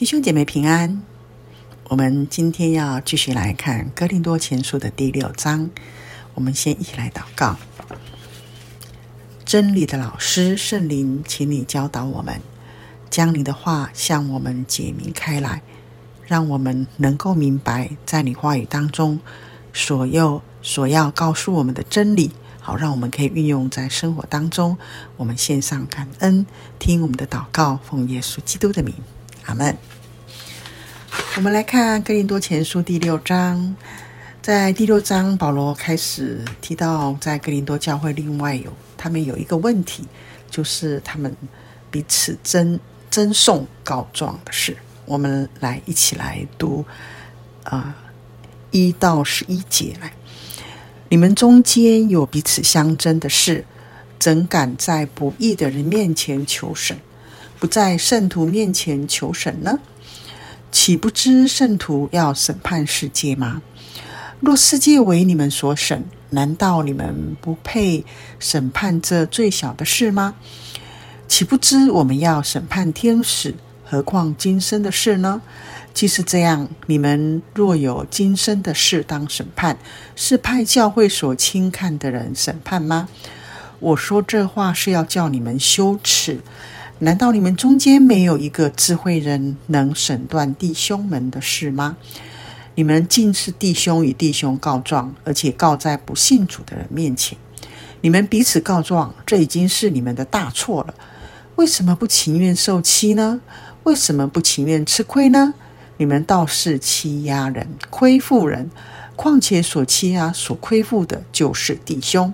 弟兄姐妹平安，我们今天要继续来看《哥林多前书》的第六章。我们先一起来祷告：真理的老师圣灵，请你教导我们，将你的话向我们解明开来，让我们能够明白在你话语当中所要所要告诉我们的真理，好让我们可以运用在生活当中。我们献上感恩，听我们的祷告，奉耶稣基督的名。阿门。我们来看《哥林多前书》第六章，在第六章，保罗开始提到，在哥林多教会另外有他们有一个问题，就是他们彼此争争讼告状的事。我们来一起来读啊一到十一节来。你们中间有彼此相争的事，怎敢在不义的人面前求神？不在圣徒面前求神呢？岂不知圣徒要审判世界吗？若世界为你们所审，难道你们不配审判这最小的事吗？岂不知我们要审判天使？何况今生的事呢？既是这样，你们若有今生的事当审判，是派教会所轻看的人审判吗？我说这话是要叫你们羞耻。难道你们中间没有一个智慧人能审断弟兄们的事吗？你们竟是弟兄与弟兄告状，而且告在不信主的人面前。你们彼此告状，这已经是你们的大错了。为什么不情愿受欺呢？为什么不情愿吃亏呢？你们倒是欺压人、亏负人。况且所欺压、所亏负的，就是弟兄。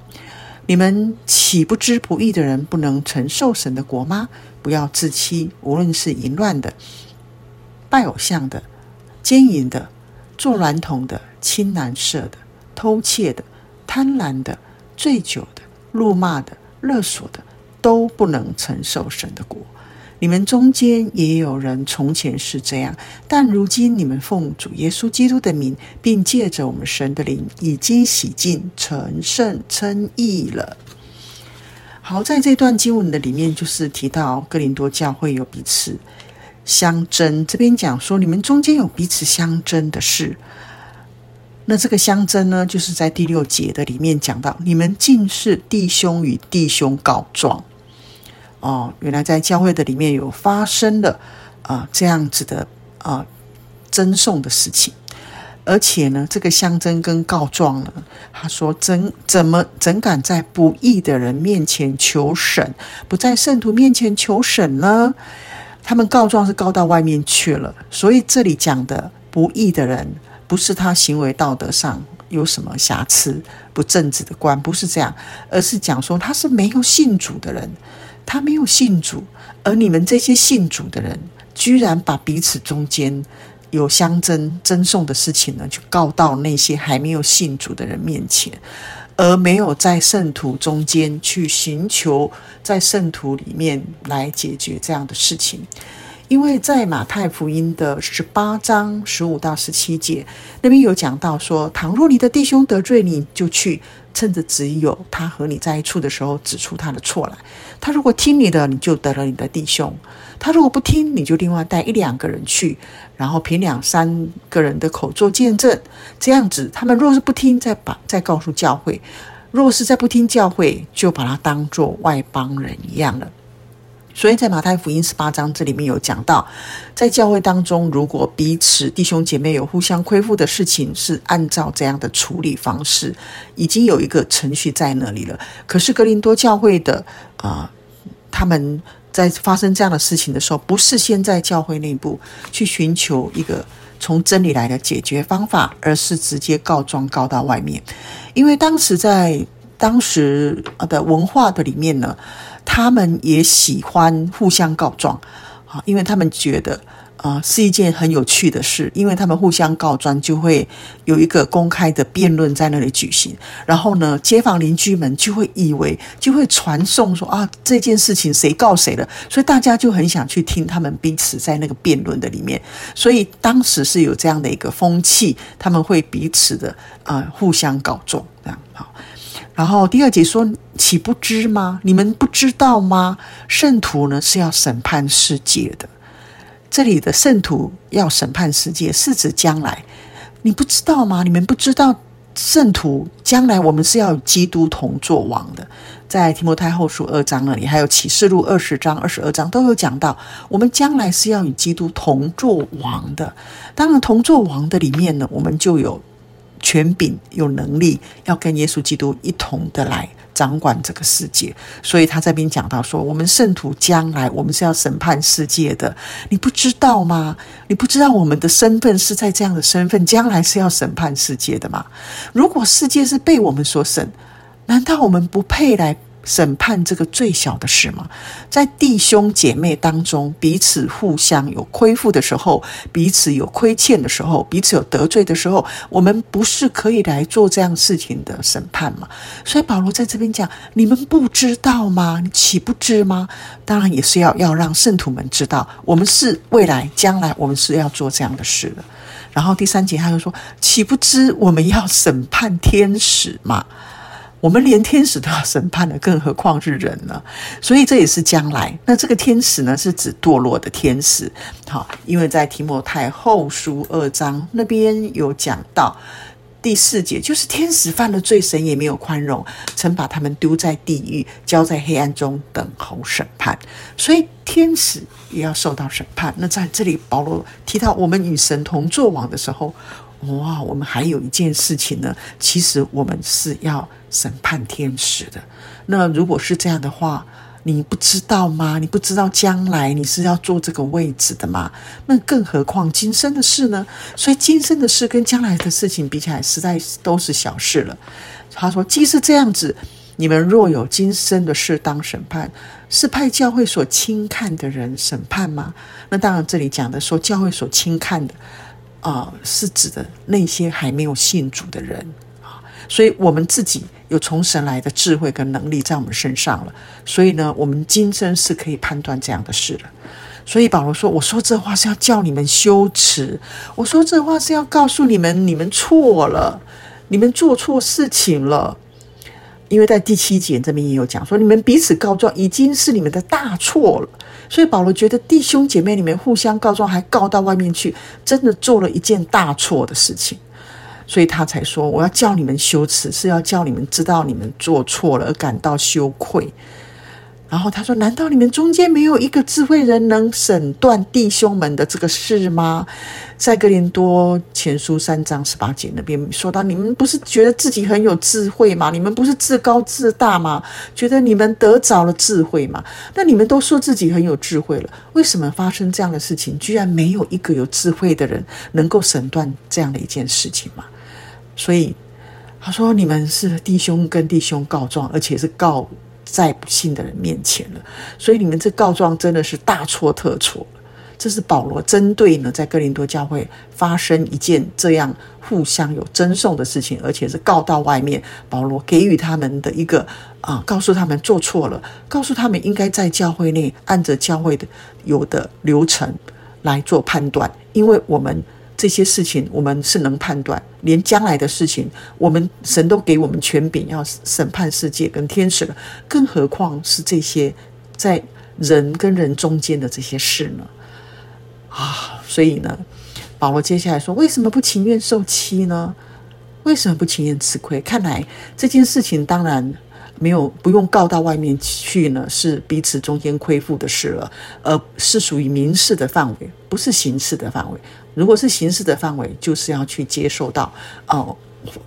你们岂不知不义的人不能承受神的国吗？不要自欺，无论是淫乱的、拜偶像的、奸淫的、作孌童的、亲男色的、偷窃的、贪婪的、醉酒的、怒骂的、勒索的，都不能承受神的国。你们中间也有人从前是这样，但如今你们奉主耶稣基督的名，并借着我们神的灵，已经洗净、成圣、称义了。好，在这段经文的里面，就是提到哥林多教会有彼此相争。这边讲说，你们中间有彼此相争的事。那这个相争呢，就是在第六节的里面讲到，你们竟是弟兄与弟兄告状。哦，原来在教会的里面有发生了啊、呃、这样子的啊、呃、争讼的事情，而且呢，这个相争跟告状呢，他说怎怎么怎敢在不义的人面前求审，不在圣徒面前求审呢？他们告状是告到外面去了，所以这里讲的不义的人，不是他行为道德上有什么瑕疵、不正直的官，不是这样，而是讲说他是没有信主的人。他没有信主，而你们这些信主的人，居然把彼此中间有相争、争讼的事情呢，就告到那些还没有信主的人面前，而没有在圣徒中间去寻求在圣徒里面来解决这样的事情。因为在马太福音的十八章十五到十七节那边有讲到说，倘若你的弟兄得罪你，就去趁着只有他和你在一处的时候，指出他的错来。他如果听你的，你就得了你的弟兄；他如果不听，你就另外带一两个人去，然后凭两三个人的口做见证。这样子，他们若是不听，再把再告诉教会；若是再不听教会，就把他当作外邦人一样了。所以在马太福音十八章这里面有讲到，在教会当中，如果彼此弟兄姐妹有互相亏负的事情，是按照这样的处理方式，已经有一个程序在那里了。可是格林多教会的啊、他们在发生这样的事情的时候，不是先在教会内部去寻求一个从真理来的解决方法，而是直接告状告到外面，因为当时在当时的文化的里面呢。他们也喜欢互相告状，啊，因为他们觉得啊是一件很有趣的事，因为他们互相告状就会有一个公开的辩论在那里举行，然后呢，街坊邻居们就会以为就会传颂说啊这件事情谁告谁了，所以大家就很想去听他们彼此在那个辩论的里面，所以当时是有这样的一个风气，他们会彼此的啊互相告状这样好。然后第二节说：“岂不知吗？你们不知道吗？圣徒呢是要审判世界的。这里的圣徒要审判世界，是指将来。你不知道吗？你们不知道圣徒将来我们是要与基督同作王的。在提摩太后书二章那里，还有启示录二十章、二十二章都有讲到，我们将来是要与基督同作王的。当然，同作王的里面呢，我们就有权柄、有能力，要跟耶稣基督一同的来掌管这个世界。所以他这边讲到说，我们圣徒将来我们是要审判世界的。你不知道吗？你不知道我们的身份是在这样的身份，将来是要审判世界的吗？如果世界是被我们所审，难道我们不配来审判这个最小的事吗？在弟兄姐妹当中，彼此互相有亏负的时候，彼此有亏欠的时候，彼此有得罪的时候，我们不是可以来做这样事情的审判吗？所以保罗在这边讲：你们不知道吗？你岂不知吗？当然也是要要让圣徒们知道，我们是未来将来我们是要做这样的事的。然后第三节他就说：岂不知我们要审判天使吗？我们连天使都要审判了，更何况是人呢？所以这也是将来。那这个天使呢，是指堕落的天使。好，因为在提摩太后书二章那边有讲到第四节，就是天使犯了罪，神也没有宽容，曾把他们丢在地狱，交在黑暗中等候审判。所以天使也要受到审判。那在这里，保罗提到我们与神同作王的时候。哇，我们还有一件事情呢。其实我们是要审判天使的。那如果是这样的话，你不知道吗？你不知道将来你是要坐这个位置的吗？那更何况今生的事呢？所以今生的事跟将来的事情比起来，实在都是小事了。他说：“既是这样子，你们若有今生的事当审判，是派教会所轻看的人审判吗？”那当然，这里讲的说教会所轻看的。啊、是指的那些还没有信主的人啊，所以我们自己有从神来的智慧跟能力在我们身上了，所以呢，我们今生是可以判断这样的事了。所以保罗说：“我说这话是要叫你们羞耻，我说这话是要告诉你们，你们错了，你们做错事情了。因为在第七节这边也有讲说，你们彼此告状已经是你们的大错了。”所以保罗觉得弟兄姐妹里面互相告状，还告到外面去，真的做了一件大错的事情，所以他才说：“我要叫你们羞耻，是要叫你们知道你们做错了而感到羞愧。”然后他说：“难道你们中间没有一个智慧人能审断弟兄们的这个事吗？”在格林多前书三章十八节那边说到：“你们不是觉得自己很有智慧吗？你们不是自高自大吗？觉得你们得着了智慧吗？那你们都说自己很有智慧了，为什么发生这样的事情？居然没有一个有智慧的人能够审断这样的一件事情吗？”所以他说：“你们是弟兄跟弟兄告状，而且是告。”在不信的人面前了，所以你们这告状真的是大错特错。这是保罗针对呢，在哥林多教会发生一件这样互相有争讼的事情，而且是告到外面。保罗给予他们的一个啊，告诉他们做错了，告诉他们应该在教会内按着教会的有的流程来做判断，因为我们。这些事情我们是能判断，连将来的事情，我们神都给我们权柄要审判世界跟天使了，更何况是这些在人跟人中间的这些事呢？啊，所以呢，保罗接下来说，为什么不情愿受欺呢？为什么不情愿吃亏？看来这件事情当然没有不用告到外面去呢，是彼此中间亏负的事了，而是属于民事的范围，不是刑事的范围。如果是刑事的范围，就是要去接受到哦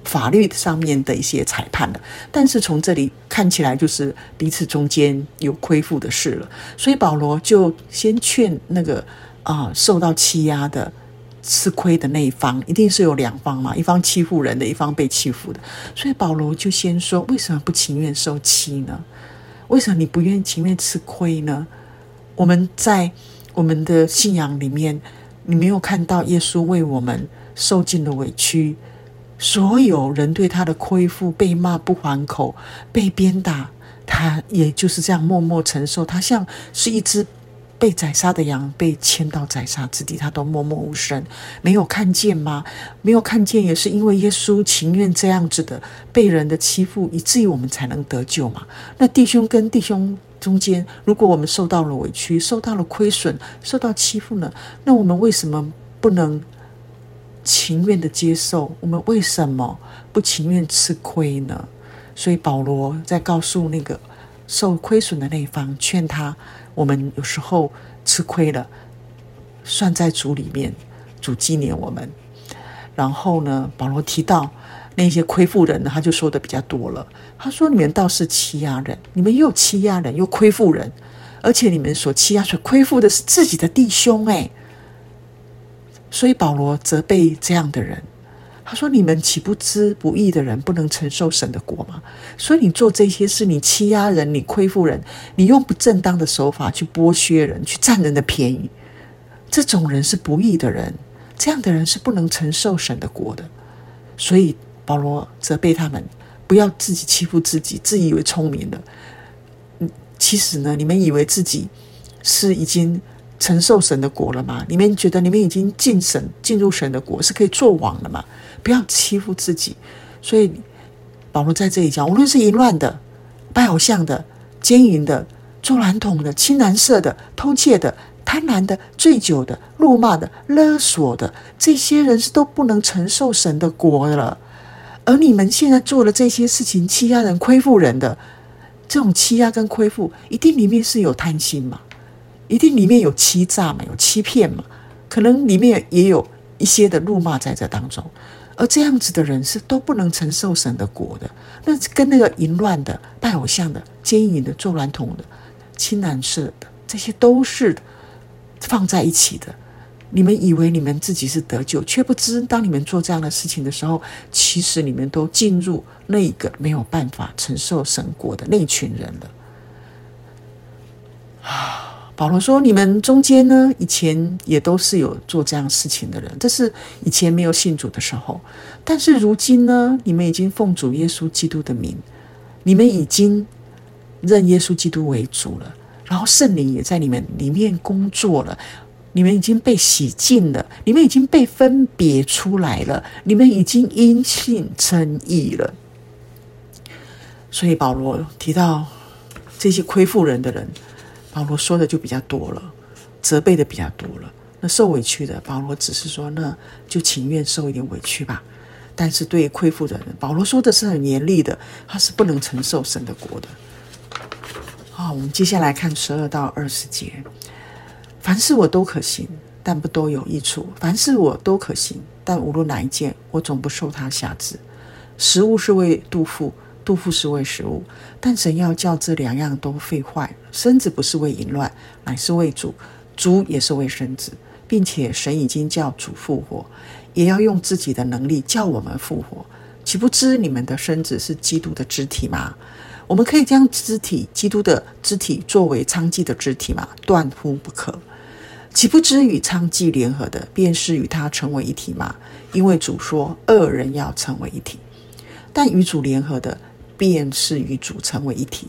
法律上面的一些裁判的。但是从这里看起来，就是彼此中间有亏负的事了。所以保罗就先劝那个啊受到欺压的、吃亏的那一方，一定是有两方嘛，一方欺负人的，一方被欺负的。所以保罗就先说：为什么不情愿受欺呢？为什么你不愿情愿吃亏呢？我们在我们的信仰里面。你没有看到耶稣为我们受尽了委屈，所有人对他的亏负，被骂不还口，被鞭打，他也就是这样默默承受。他像是一只被宰杀的羊，被牵到宰杀之地，他都默默无声，没有看见吗？没有看见，也是因为耶稣情愿这样子的被人的欺负，以至于我们才能得救嘛。那弟兄跟弟兄中间，如果我们受到了委屈、受到了亏损、受到欺负呢？那我们为什么不能情愿的接受？我们为什么不情愿吃亏呢？所以保罗在告诉那个受亏损的那一方，劝他：我们有时候吃亏了，算在主里面，主纪念我们。然后呢，保罗提到那些亏负人呢，他就说的比较多了。他说：“你们倒是欺压人，你们又欺压人，又亏负人，而且你们所欺压、所亏负的是自己的弟兄。”哎，所以保罗责备这样的人。他说：“你们岂不知不义的人不能承受神的国吗？所以你做这些事，你欺压人，你亏负人，你用不正当的手法去剥削人，去占人的便宜，这种人是不义的人。”这样的人是不能承受神的国的，所以保罗责备他们，不要自己欺负自己，自以为聪明了。嗯，其实呢，你们以为自己是已经承受神的国了吗？你们觉得你们已经进神、进入神的国，是可以做王了吗？不要欺负自己。所以保罗在这里讲，无论是淫乱的、拜偶像的、奸淫的、作孌童的、青蓝色的、偷窃的。贪婪的、醉酒的、辱骂的、勒索的，这些人是都不能承受神的国了。而你们现在做了这些事情，欺压人、亏负人的，这种欺压跟亏负，一定里面是有贪心嘛？一定里面有欺诈嘛？有欺骗嘛？可能里面也有一些的辱骂在这当中。而这样子的人是都不能承受神的果的。那跟那个淫乱的、拜偶像的、奸淫的、作孌童的、青蓝色的，这些都是。放在一起的，你们以为你们自己是得救，却不知当你们做这样的事情的时候，其实你们都进入那个没有办法承受神国的那群人了。啊，保罗说：“你们中间呢，以前也都是有做这样事情的人，这是以前没有信主的时候。但是如今呢，你们已经奉主耶稣基督的名，你们已经认耶稣基督为主了。”然后圣灵也在你们里面工作了，你们已经被洗净了，你们已经被分别出来了，你们已经因信称义了。所以保罗提到这些亏负人的人，保罗说的就比较多了，责备的比较多了。那受委屈的，保罗只是说，那就情愿受一点委屈吧。但是对于亏负的人，保罗说的是很严厉的，他是不能承受神的国的。好，我们接下来看十二到二十节。凡事我都可行，但不都有益处；凡事我都可行，但无论哪一件，我总不受它辖制。食物是为肚腹，肚腹是为食物，但神要叫这两样都废坏。身子不是为淫乱，乃是为主；主也是为身子，并且神已经叫主复活，也要用自己的能力叫我们复活。岂不知你们的身子是基督的肢体吗？我们可以将肢体，基督的肢体作为娼妓的肢体吗？断乎不可！岂不知与娼妓联合的，便是与他成为一体吗？因为主说，二人要成为一体。但与主联合的，便是与主成为一体。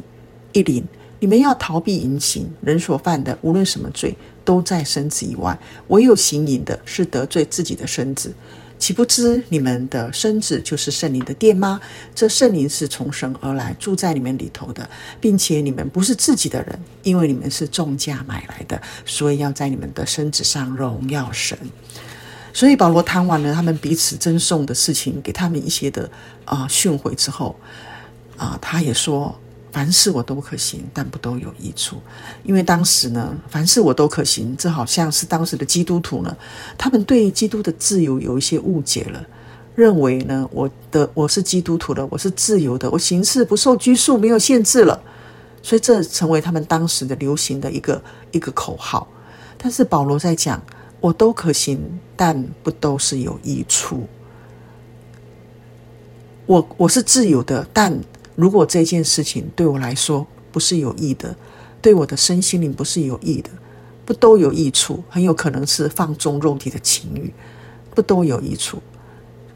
一零，你们要逃避淫行，人所犯的，无论什么罪，都在身子以外；唯有行淫的，是得罪自己的身子。岂不知你们的身子就是圣灵的殿吗？这圣灵是从神而来，住在你们里头的，并且你们不是自己的人，因为你们是重价买来的，所以要在你们的身子上荣耀神。所以保罗谈完了他们彼此赠送的事情，给他们一些的啊训诲之后，啊，他也说。凡事我都可行，但不都有益处。因为当时呢，凡事我都可行，这好像是当时的基督徒呢，他们对基督的自由有一些误解了，认为呢，我的我是基督徒了，我是自由的，我行事不受拘束，没有限制了，所以这成为他们当时的流行的一个一个口号。但是保罗在讲，我都可行，但不都是有益处。我我是自由的，但。如果这件事情对我来说不是有益的，对我的身心灵不是有益的，不都有益处？很有可能是放纵肉体的情欲，不都有益处？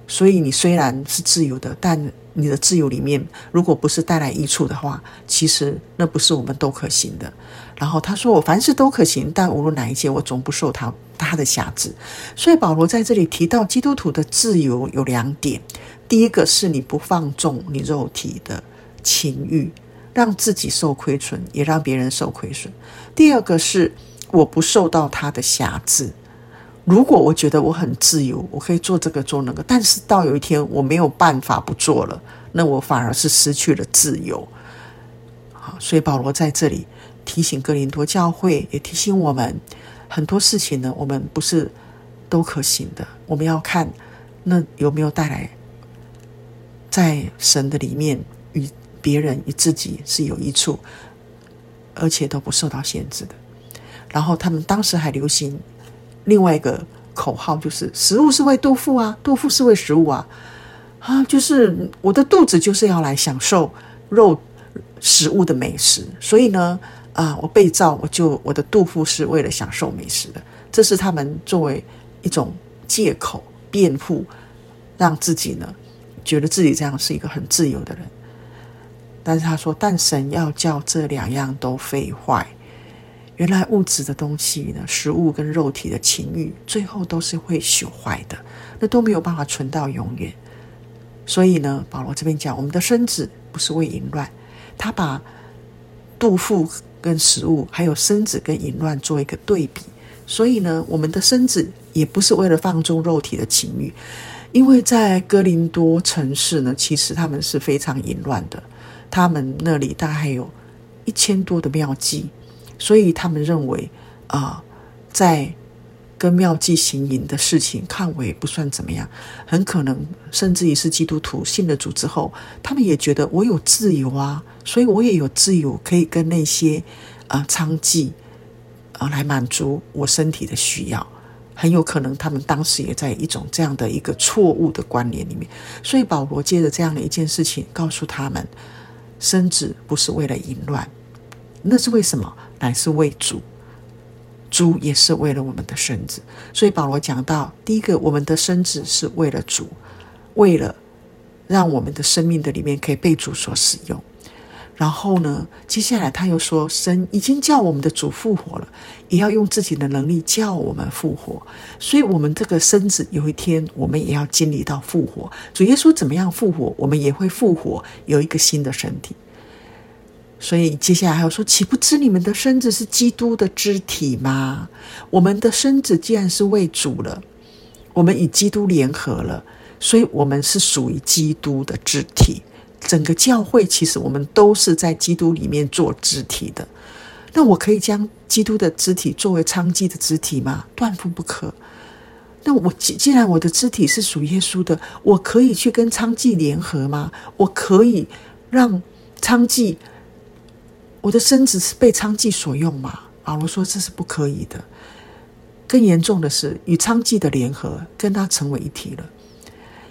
所以你虽然是自由的，但你的自由里面，如果不是带来益处的话，其实那不是我们都可行的。然后他说：“我凡事都可行，但无论哪一件，我总不受他他的辖制。”所以保罗在这里提到基督徒的自由有两点：第一个是你不放纵你肉体的。情欲，让自己受亏损，也让别人受亏损。第二个是我不受到他的辖制。如果我觉得我很自由，我可以做这个做那个，但是到有一天我没有办法不做了，那我反而是失去了自由。好，所以保罗在这里提醒哥林多教会，也提醒我们很多事情呢，我们不是都可行的，我们要看那有没有带来在神的里面别人与自己是有益处，而且都不受到限制的。然后他们当时还流行。另外一个口号就是：食物是为肚腹啊，肚腹是为食物啊，啊，就是我的肚子就是要来享受肉食物的美食，所以呢，啊，我被造，我就我的肚腹是为了享受美食的，这是他们作为一种借口辩护，让自己呢觉得自己这样是一个很自由的人。但是他说，但神要叫这两样都废坏。原来物质的东西呢，食物跟肉体的情欲，最后都是会朽坏的，那都没有办法存到永远。所以呢，保罗这边讲，我们的身子不是为淫乱，他把肚腹跟食物，还有身子跟淫乱做一个对比。所以呢，我们的身子也不是为了放纵肉体的情欲，因为在哥林多城市呢，其实他们是非常淫乱的，他们那里大概有一千多的庙妓。所以他们认为，啊、在跟庙妓行淫的事情，看为不算怎么样。很可能甚至于是基督徒信了主之后，他们也觉得我有自由啊，所以我也有自由可以跟那些啊娼妓啊来满足我身体的需要。很有可能他们当时也在一种这样的一个错误的观念里面。所以保罗借着这样的一件事情，告诉他们：生子不是为了淫乱，那是为什么？乃是为主，主也是为了我们的生子。所以保罗讲到，第一个，我们的生子是为了主，为了让我们的生命的里面可以被主所使用。然后呢，接下来他又说，神已经叫我们的主复活了，也要用自己的能力叫我们复活。所以，我们这个身子有一天，我们也要经历到复活。主耶稣怎么样复活，我们也会复活，有一个新的身体。所以接下来还有说，岂不知你们的身子是基督的肢体吗？我们的身子既然是为主了，我们与基督联合了，所以我们是属于基督的肢体。整个教会其实我们都是在基督里面做肢体的。那我可以将基督的肢体作为娼妓的肢体吗？断乎不可。那我既既然我的肢体是属耶稣的，我可以去跟娼妓联合吗？我可以让娼妓？我的身子是被娼妓所用吗？保罗说这是不可以的。更严重的是，与娼妓的联合，跟他成为一体了。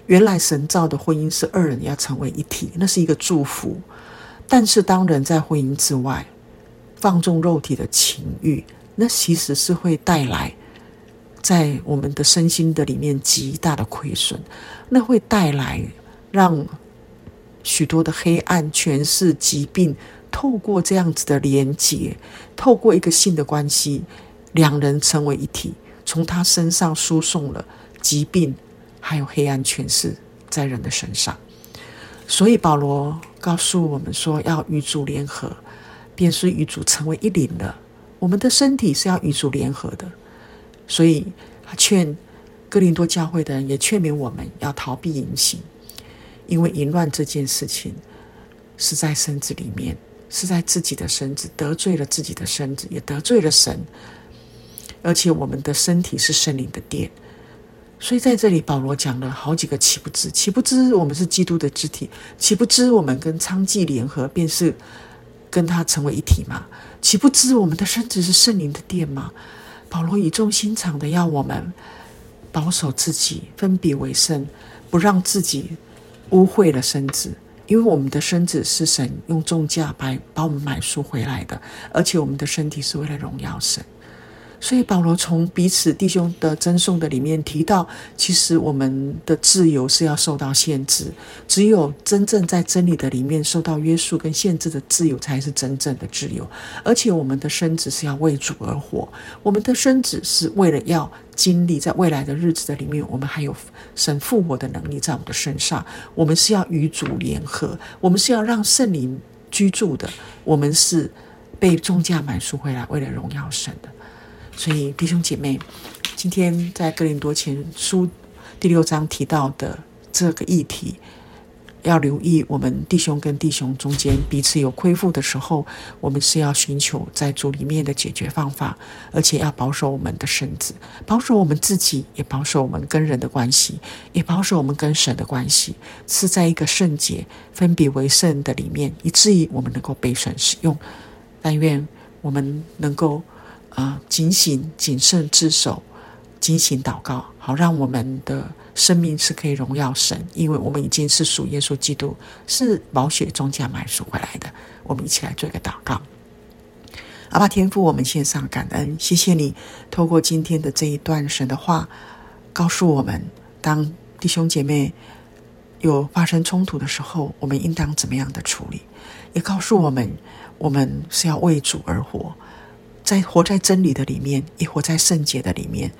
原来神造的婚姻是二人要成为一体，那是一个祝福。但是当人在婚姻之外放纵肉体的情欲，那其实是会带来在我们的身心的里面极大的亏损，那会带来让许多的黑暗、权势、疾病。透过这样子的连结，透过一个性的关系，两人成为一体，从他身上输送了疾病，还有黑暗权势在人的身上。所以保罗告诉我们说，要与主联合，便是与主成为一灵了。我们的身体是要与主联合的，所以他劝哥林多教会的人，也劝勉我们要逃避淫行，因为淫乱这件事情是在身子里面。是在自己的身子得罪了自己的身子，也得罪了神。而且我们的身体是圣灵的殿，所以在这里保罗讲了好几个岂不知，岂不知我们是基督的肢体，岂不知我们跟娼妓联合便是跟他成为一体吗？岂不知我们的身子是圣灵的殿吗？保罗语重心长的要我们保守自己，分别为圣，不让自己污秽了身子。因为我们的身子是神用重价把把我们买赎回来的，而且我们的身体是为了荣耀神。所以保罗从彼此弟兄的赠送的里面提到，其实我们的自由是要受到限制，只有真正在真理的里面受到约束跟限制的自由，才是真正的自由。而且我们的身子是要为主而活，我们的身子是为了要经历在未来的日子的里面，我们还有神复活的能力在我们的身上，我们是要与主联合，我们是要让圣灵居住的，我们是被重价买赎回来，为了荣耀神的。所以弟兄姐妹，今天在哥林多前书第六章提到的这个议题。要留意，我们弟兄跟弟兄中间彼此有亏负的时候，我们是要寻求在主里面的解决方法，而且要保守我们的身子，保守我们自己，也保守我们跟人的关系，也保守我们跟神的关系，是在一个圣洁、分别为圣的里面，以至于我们能够被神使用。但愿我们能够啊、警醒、谨慎、自守，警醒祷告，好让我们的。生命是可以荣耀神，因为我们已经是属耶稣基督，是宝血中价买赎回来的。我们一起来做一个祷告。阿爸天父，我们献上感恩，谢谢你透过今天的这一段神的话，告诉我们，当弟兄姐妹有发生冲突的时候，我们应当怎么样的处理？也告诉我们，我们是要为主而活，在活在真理的里面，也活在圣洁的里面。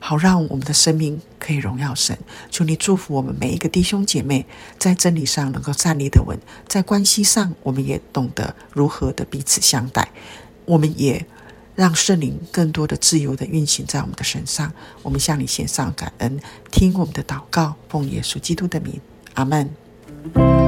好，让我们的生命可以荣耀神。求你祝福我们每一个弟兄姐妹，在真理上能够站立得稳，在关系上我们也懂得如何的彼此相待。我们也让圣灵更多的自由的运行在我们的身上。我们向你献上感恩，听我们的祷告，奉耶稣基督的名，阿门。